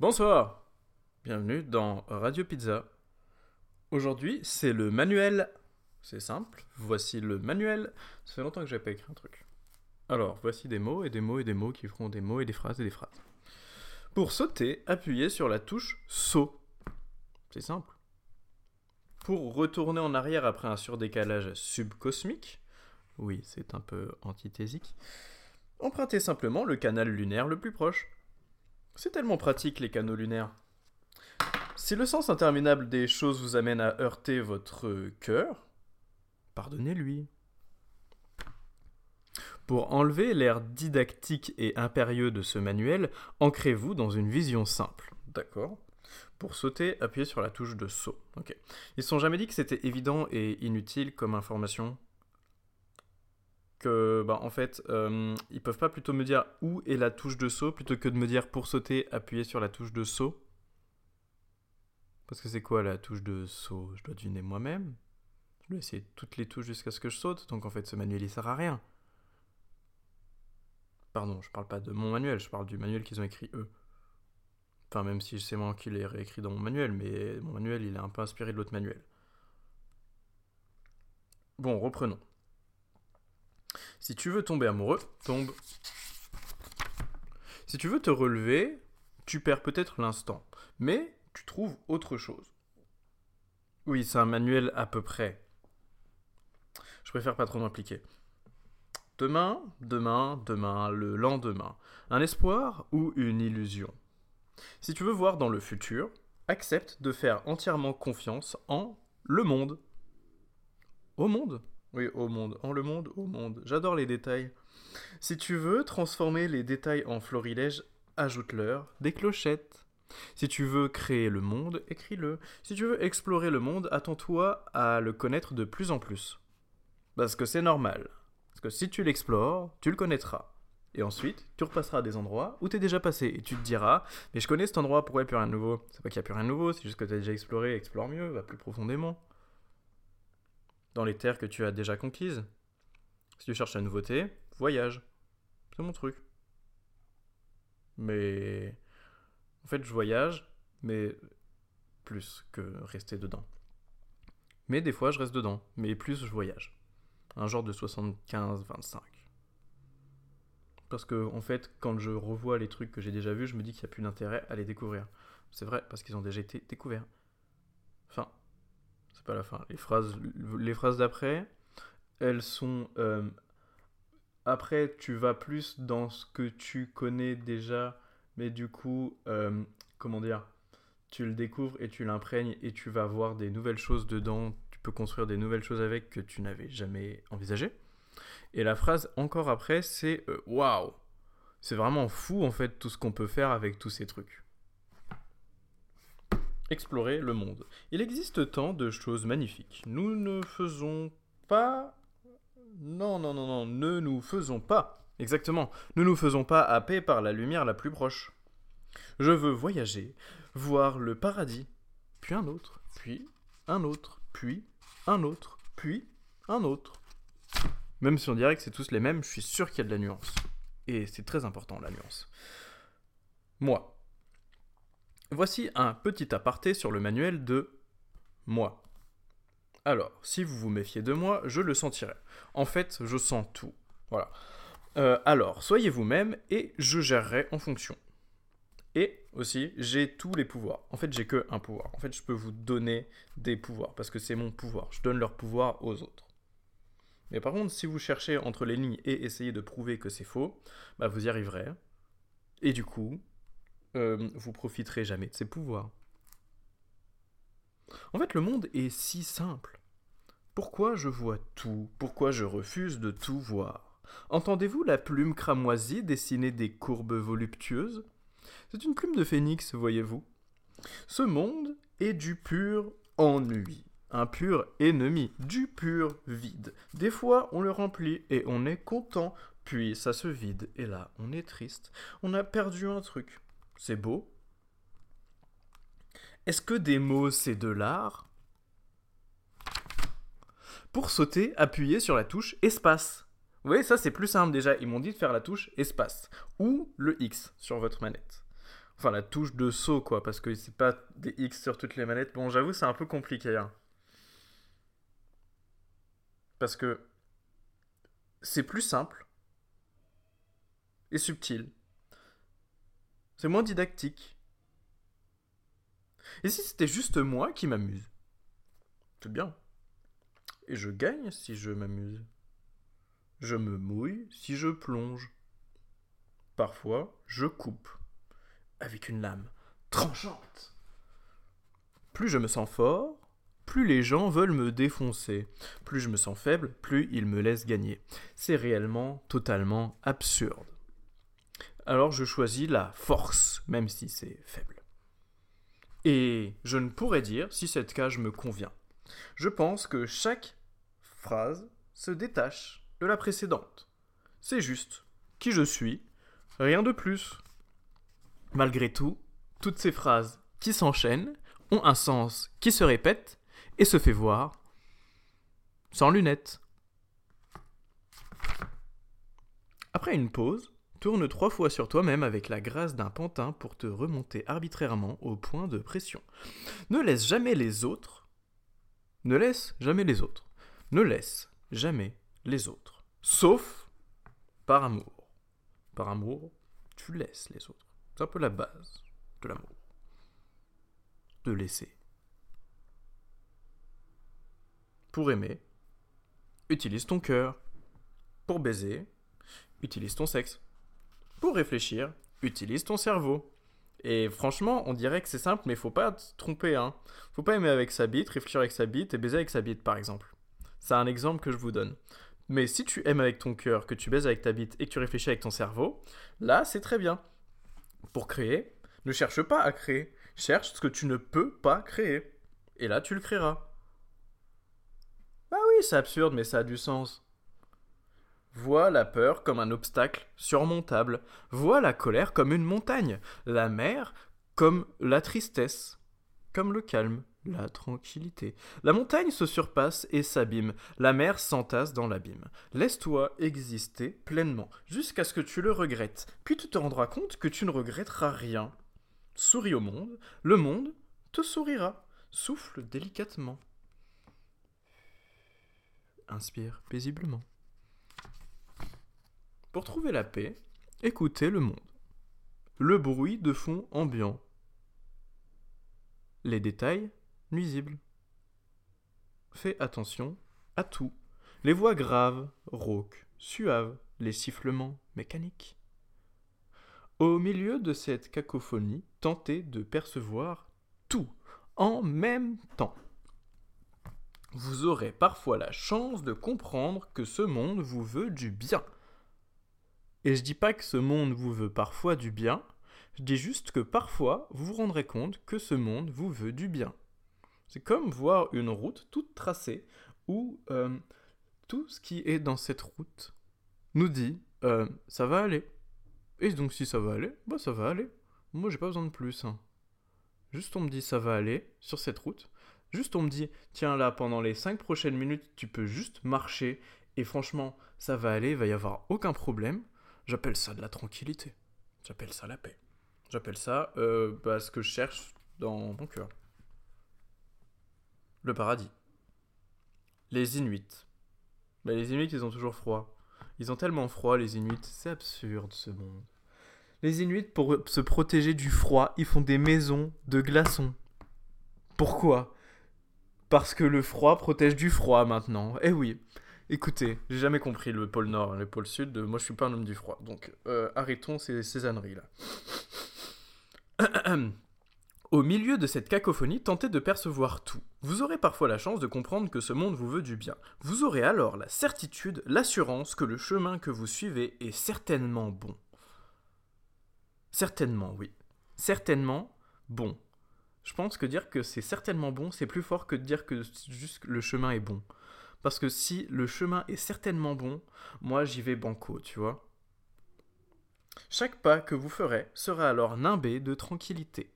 Bonsoir, bienvenue dans Radio Pizza. Aujourd'hui, c'est le manuel. C'est simple, voici le manuel. Ça fait longtemps que j'ai pas écrit un truc. Alors, voici des mots et des mots et des mots qui feront des mots et des phrases et des phrases. Pour sauter, appuyez sur la touche saut. C'est simple. Pour retourner en arrière après un surdécalage subcosmique, oui, c'est un peu antithésique, empruntez simplement le canal lunaire le plus proche. C'est tellement pratique les canaux lunaires. Si le sens interminable des choses vous amène à heurter votre cœur, pardonnez-lui. Pour enlever l'air didactique et impérieux de ce manuel, ancrez-vous dans une vision simple. D'accord Pour sauter, appuyez sur la touche de saut. Ok. Ils se sont jamais dit que c'était évident et inutile comme information? Que, bah, en fait, euh, ils peuvent pas plutôt me dire où est la touche de saut plutôt que de me dire pour sauter, appuyez sur la touche de saut Parce que c'est quoi la touche de saut Je dois deviner moi-même. Je dois essayer toutes les touches jusqu'à ce que je saute, donc en fait ce manuel il sert à rien. Pardon, je parle pas de mon manuel, je parle du manuel qu'ils ont écrit eux. Enfin, même si c'est moi qui l'ai réécrit dans mon manuel, mais mon manuel il est un peu inspiré de l'autre manuel. Bon, reprenons. Si tu veux tomber amoureux, tombe. Si tu veux te relever, tu perds peut-être l'instant, mais tu trouves autre chose. Oui, c'est un manuel à peu près. Je préfère pas trop m'impliquer. Demain, demain, demain, le lendemain. Un espoir ou une illusion? Si tu veux voir dans le futur, accepte de faire entièrement confiance en le monde. Au monde Oui, au monde. En le monde, au monde. J'adore les détails. Si tu veux transformer les détails en florilèges, ajoute-leur des clochettes. Si tu veux créer le monde, écris-le. Si tu veux explorer le monde, attends-toi à le connaître de plus en plus. Parce que c'est normal. Parce que si tu l'explores, tu le connaîtras. Et ensuite, tu repasseras à des endroits où tu es déjà passé. Et tu te diras, mais je connais cet endroit, pourquoi il n'y a plus rien de nouveau? C'est pas qu'il n'y a plus rien de nouveau, c'est juste que tu as déjà exploré, explore mieux, va plus profondément. Dans les terres que tu as déjà conquises. Si tu cherches la nouveauté, voyage. C'est mon truc. Mais... En fait, je voyage, mais plus que rester dedans. Mais des fois, je reste dedans, mais plus je voyage un genre de 75-25. Parce que, en fait, quand je revois les trucs que j'ai déjà vus, je me dis qu'il n'y a plus d'intérêt à les découvrir. C'est vrai, parce qu'ils ont déjà été découverts. Enfin, c'est pas la fin. Les phrases, les phrases d'après, elles sont. Euh, après, tu vas plus dans ce que tu connais déjà, mais du coup, euh, comment dire Tu le découvres et tu l'imprègnes et tu vas voir des nouvelles choses dedans, peux construire des nouvelles choses avec que tu n'avais jamais envisagé. Et la phrase encore après, c'est euh, waouh C'est vraiment fou en fait tout ce qu'on peut faire avec tous ces trucs. Explorer le monde. Il existe tant de choses magnifiques. Nous ne faisons pas. Non, non, non, non, ne nous faisons pas. Exactement. Ne nous faisons pas happer par la lumière la plus proche. Je veux voyager, voir le paradis, puis un autre, puis un autre, puis un autre, puis un autre. Même si on dirait que c'est tous les mêmes, je suis sûr qu'il y a de la nuance. Et c'est très important la nuance. Moi. Voici un petit aparté sur le manuel de moi. Alors, si vous vous méfiez de moi, je le sentirai. En fait, je sens tout. Voilà. Euh, alors, soyez vous-même et je gérerai en fonction. Et aussi, j'ai tous les pouvoirs. En fait, j'ai que un pouvoir. En fait, je peux vous donner des pouvoirs parce que c'est mon pouvoir. Je donne leur pouvoir aux autres. Mais par contre, si vous cherchez entre les lignes et essayez de prouver que c'est faux, bah vous y arriverez. Et du coup, euh, vous profiterez jamais de ces pouvoirs. En fait, le monde est si simple. Pourquoi je vois tout? Pourquoi je refuse de tout voir? Entendez-vous la plume cramoisie dessiner des courbes voluptueuses? C'est une plume de phénix, voyez-vous. Ce monde est du pur ennui, un pur ennemi, du pur vide. Des fois, on le remplit et on est content, puis ça se vide, et là, on est triste. On a perdu un truc. C'est beau. Est-ce que des mots, c'est de l'art? Pour sauter, appuyez sur la touche espace. Vous voyez, ça c'est plus simple déjà. Ils m'ont dit de faire la touche espace ou le X sur votre manette. Enfin, la touche de saut, quoi, parce que c'est pas des X sur toutes les manettes. Bon, j'avoue, c'est un peu compliqué. Hein. Parce que c'est plus simple et subtil. C'est moins didactique. Et si c'était juste moi qui m'amuse? C'est bien. Et je gagne si je m'amuse. Je me mouille si je plonge. Parfois, je coupe avec une lame tranchante. Plus je me sens fort, plus les gens veulent me défoncer. Plus je me sens faible, plus ils me laissent gagner. C'est réellement totalement absurde. Alors je choisis la force, même si c'est faible. Et je ne pourrais dire si cette cage me convient. Je pense que chaque phrase se détache de la précédente. C'est juste qui je suis, rien de plus. Malgré tout, toutes ces phrases qui s'enchaînent ont un sens qui se répète et se fait voir sans lunettes. Après une pause, tourne trois fois sur toi-même avec la grâce d'un pantin pour te remonter arbitrairement au point de pression. Ne laisse jamais les autres. Ne laisse jamais les autres. Ne laisse jamais les autres. Sauf par amour. Par amour, tu laisses les autres. C'est un peu la base de l'amour. De laisser. Pour aimer, utilise ton cœur. Pour baiser, utilise ton sexe. Réfléchir, utilise ton cerveau. Et franchement, on dirait que c'est simple, mais faut pas te tromper. Hein. Faut pas aimer avec sa bite, réfléchir avec sa bite et baiser avec sa bite, par exemple. C'est un exemple que je vous donne. Mais si tu aimes avec ton cœur, que tu baises avec ta bite et que tu réfléchis avec ton cerveau, là, c'est très bien. Pour créer, ne cherche pas à créer. Cherche ce que tu ne peux pas créer. Et là, tu le créeras. Bah oui, c'est absurde, mais ça a du sens. Vois la peur comme un obstacle surmontable. Vois la colère comme une montagne. La mer comme la tristesse. Comme le calme, la tranquillité. La montagne se surpasse et s'abîme. La mer s'entasse dans l'abîme. Laisse-toi exister pleinement, jusqu'à ce que tu le regrettes. Puis tu te rendras compte que tu ne regretteras rien. Souris au monde, le monde te sourira. Souffle délicatement. Inspire paisiblement. Pour trouver la paix, écoutez le monde. Le bruit de fond ambiant. Les détails nuisibles. Fais attention à tout. Les voix graves, rauques, suaves, les sifflements mécaniques. Au milieu de cette cacophonie, tentez de percevoir tout en même temps. Vous aurez parfois la chance de comprendre que ce monde vous veut du bien. Et je dis pas que ce monde vous veut parfois du bien, je dis juste que parfois vous vous rendrez compte que ce monde vous veut du bien. C'est comme voir une route toute tracée où euh, tout ce qui est dans cette route nous dit euh, ça va aller. Et donc si ça va aller, bah ça va aller. Moi j'ai pas besoin de plus. Hein. Juste on me dit ça va aller sur cette route. Juste on me dit tiens là pendant les 5 prochaines minutes tu peux juste marcher et franchement ça va aller, il va y avoir aucun problème. J'appelle ça de la tranquillité. J'appelle ça la paix. J'appelle ça euh, bah, ce que je cherche dans mon cœur. Le paradis. Les Inuits. Bah, les Inuits, ils ont toujours froid. Ils ont tellement froid, les Inuits. C'est absurde, ce monde. Les Inuits, pour se protéger du froid, ils font des maisons de glaçons. Pourquoi? Parce que le froid protège du froid maintenant. Eh oui. Écoutez, j'ai jamais compris le pôle Nord et le pôle Sud. Moi, je suis pas un homme du froid. Donc, euh, arrêtons ces, ces âneries là. Au milieu de cette cacophonie, tentez de percevoir tout. Vous aurez parfois la chance de comprendre que ce monde vous veut du bien. Vous aurez alors la certitude, l'assurance que le chemin que vous suivez est certainement bon. Certainement, oui. Certainement bon. Je pense que dire que c'est certainement bon, c'est plus fort que de dire que juste le chemin est bon. Parce que si le chemin est certainement bon, moi j'y vais banco, tu vois. Chaque pas que vous ferez sera alors nimbé de tranquillité.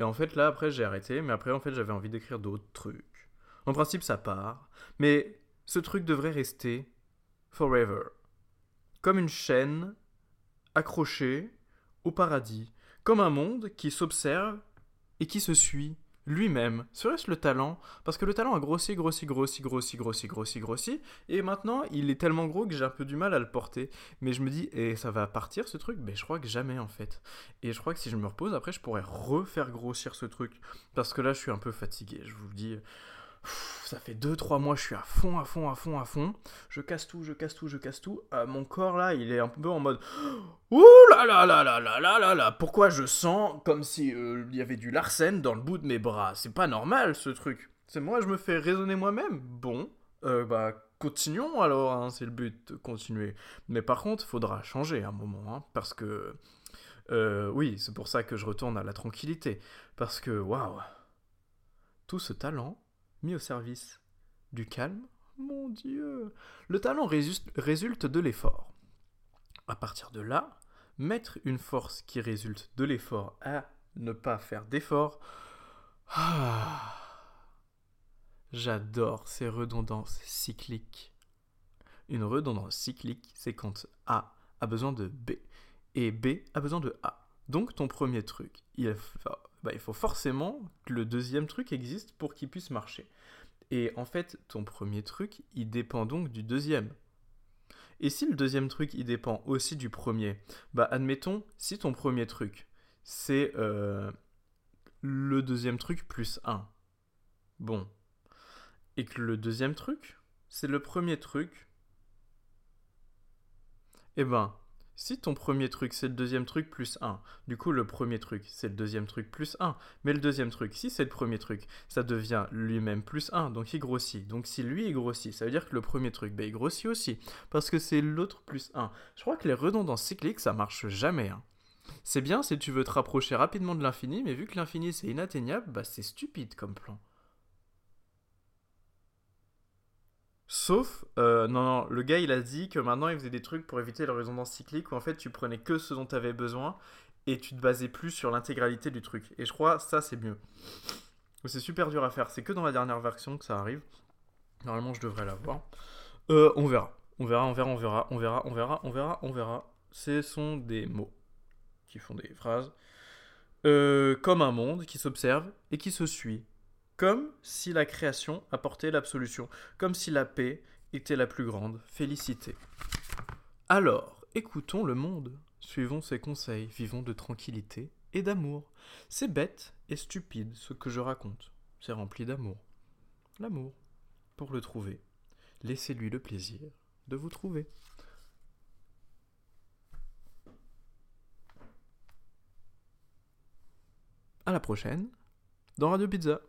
Et en fait là après j'ai arrêté, mais après en fait j'avais envie d'écrire d'autres trucs. En principe ça part, mais ce truc devrait rester forever. Comme une chaîne accrochée au paradis, comme un monde qui s'observe et qui se suit lui-même. Serait-ce le talent? Parce que le talent a grossi, grossi, grossi, grossi, grossi, grossi, grossi, et maintenant il est tellement gros que j'ai un peu du mal à le porter. Mais je me dis, et ça va partir ce truc? Mais je crois que jamais en fait. Et je crois que si je me repose, après je pourrais refaire grossir ce truc. Parce que là je suis un peu fatigué, je vous le dis ça fait 2-3 mois, je suis à fond, à fond, à fond, à fond. Je casse tout, je casse tout, je casse tout. Euh, mon corps là, il est un peu en mode Ouh là là là là là là là là Pourquoi je sens comme si euh, il y avait du Larsen dans le bout de mes bras? C'est pas normal ce truc. C'est moi, je me fais raisonner moi-même. Bon, euh, bah continuons alors, hein, c'est le but continuer. Mais par contre, faudra changer un moment, hein, parce que. oui, c'est pour ça que je retourne à la tranquillité. Parce que, waouh, tout ce talent mis au service du calme Mon Dieu Le talent résulte de l'effort. À partir de là, mettre une force qui résulte de l'effort à ne pas faire d'effort. Ah, J'adore ces redondances cycliques. Une redondance cyclique, c'est quand A a besoin de B et B a besoin de A. Donc ton premier truc, il bah, il faut forcément que le deuxième truc existe pour qu'il puisse marcher. Et en fait, ton premier truc, il dépend donc du deuxième. Et si le deuxième truc, il dépend aussi du premier, bah admettons, si ton premier truc, c'est euh, le deuxième truc plus 1. Bon. Et que le deuxième truc, c'est le premier truc. Eh ben, si ton premier truc c'est le deuxième truc plus 1, du coup le premier truc c'est le deuxième truc plus 1, mais le deuxième truc, si c'est le premier truc, ça devient lui-même plus 1, donc il grossit. Donc si lui il grossit, ça veut dire que le premier truc, ben, il grossit aussi, parce que c'est l'autre plus 1. Je crois que les redondances cycliques, ça marche jamais. Hein. C'est bien si tu veux te rapprocher rapidement de l'infini, mais vu que l'infini c'est inatteignable, bah c'est stupide comme plan. Sauf, euh, non, non, le gars il a dit que maintenant il faisait des trucs pour éviter la résonance cyclique où en fait tu prenais que ce dont tu avais besoin et tu te basais plus sur l'intégralité du truc. Et je crois ça c'est mieux. C'est super dur à faire, c'est que dans la dernière version que ça arrive. Normalement je devrais l'avoir. Euh, on verra, on verra, on verra, on verra, on verra, on verra, on verra, on verra. Ce sont des mots qui font des phrases. Euh, comme un monde qui s'observe et qui se suit comme si la création apportait l'absolution, comme si la paix était la plus grande félicité. Alors, écoutons le monde, suivons ses conseils, vivons de tranquillité et d'amour. C'est bête et stupide ce que je raconte, c'est rempli d'amour. L'amour, pour le trouver, laissez-lui le plaisir de vous trouver. À la prochaine dans Radio Pizza.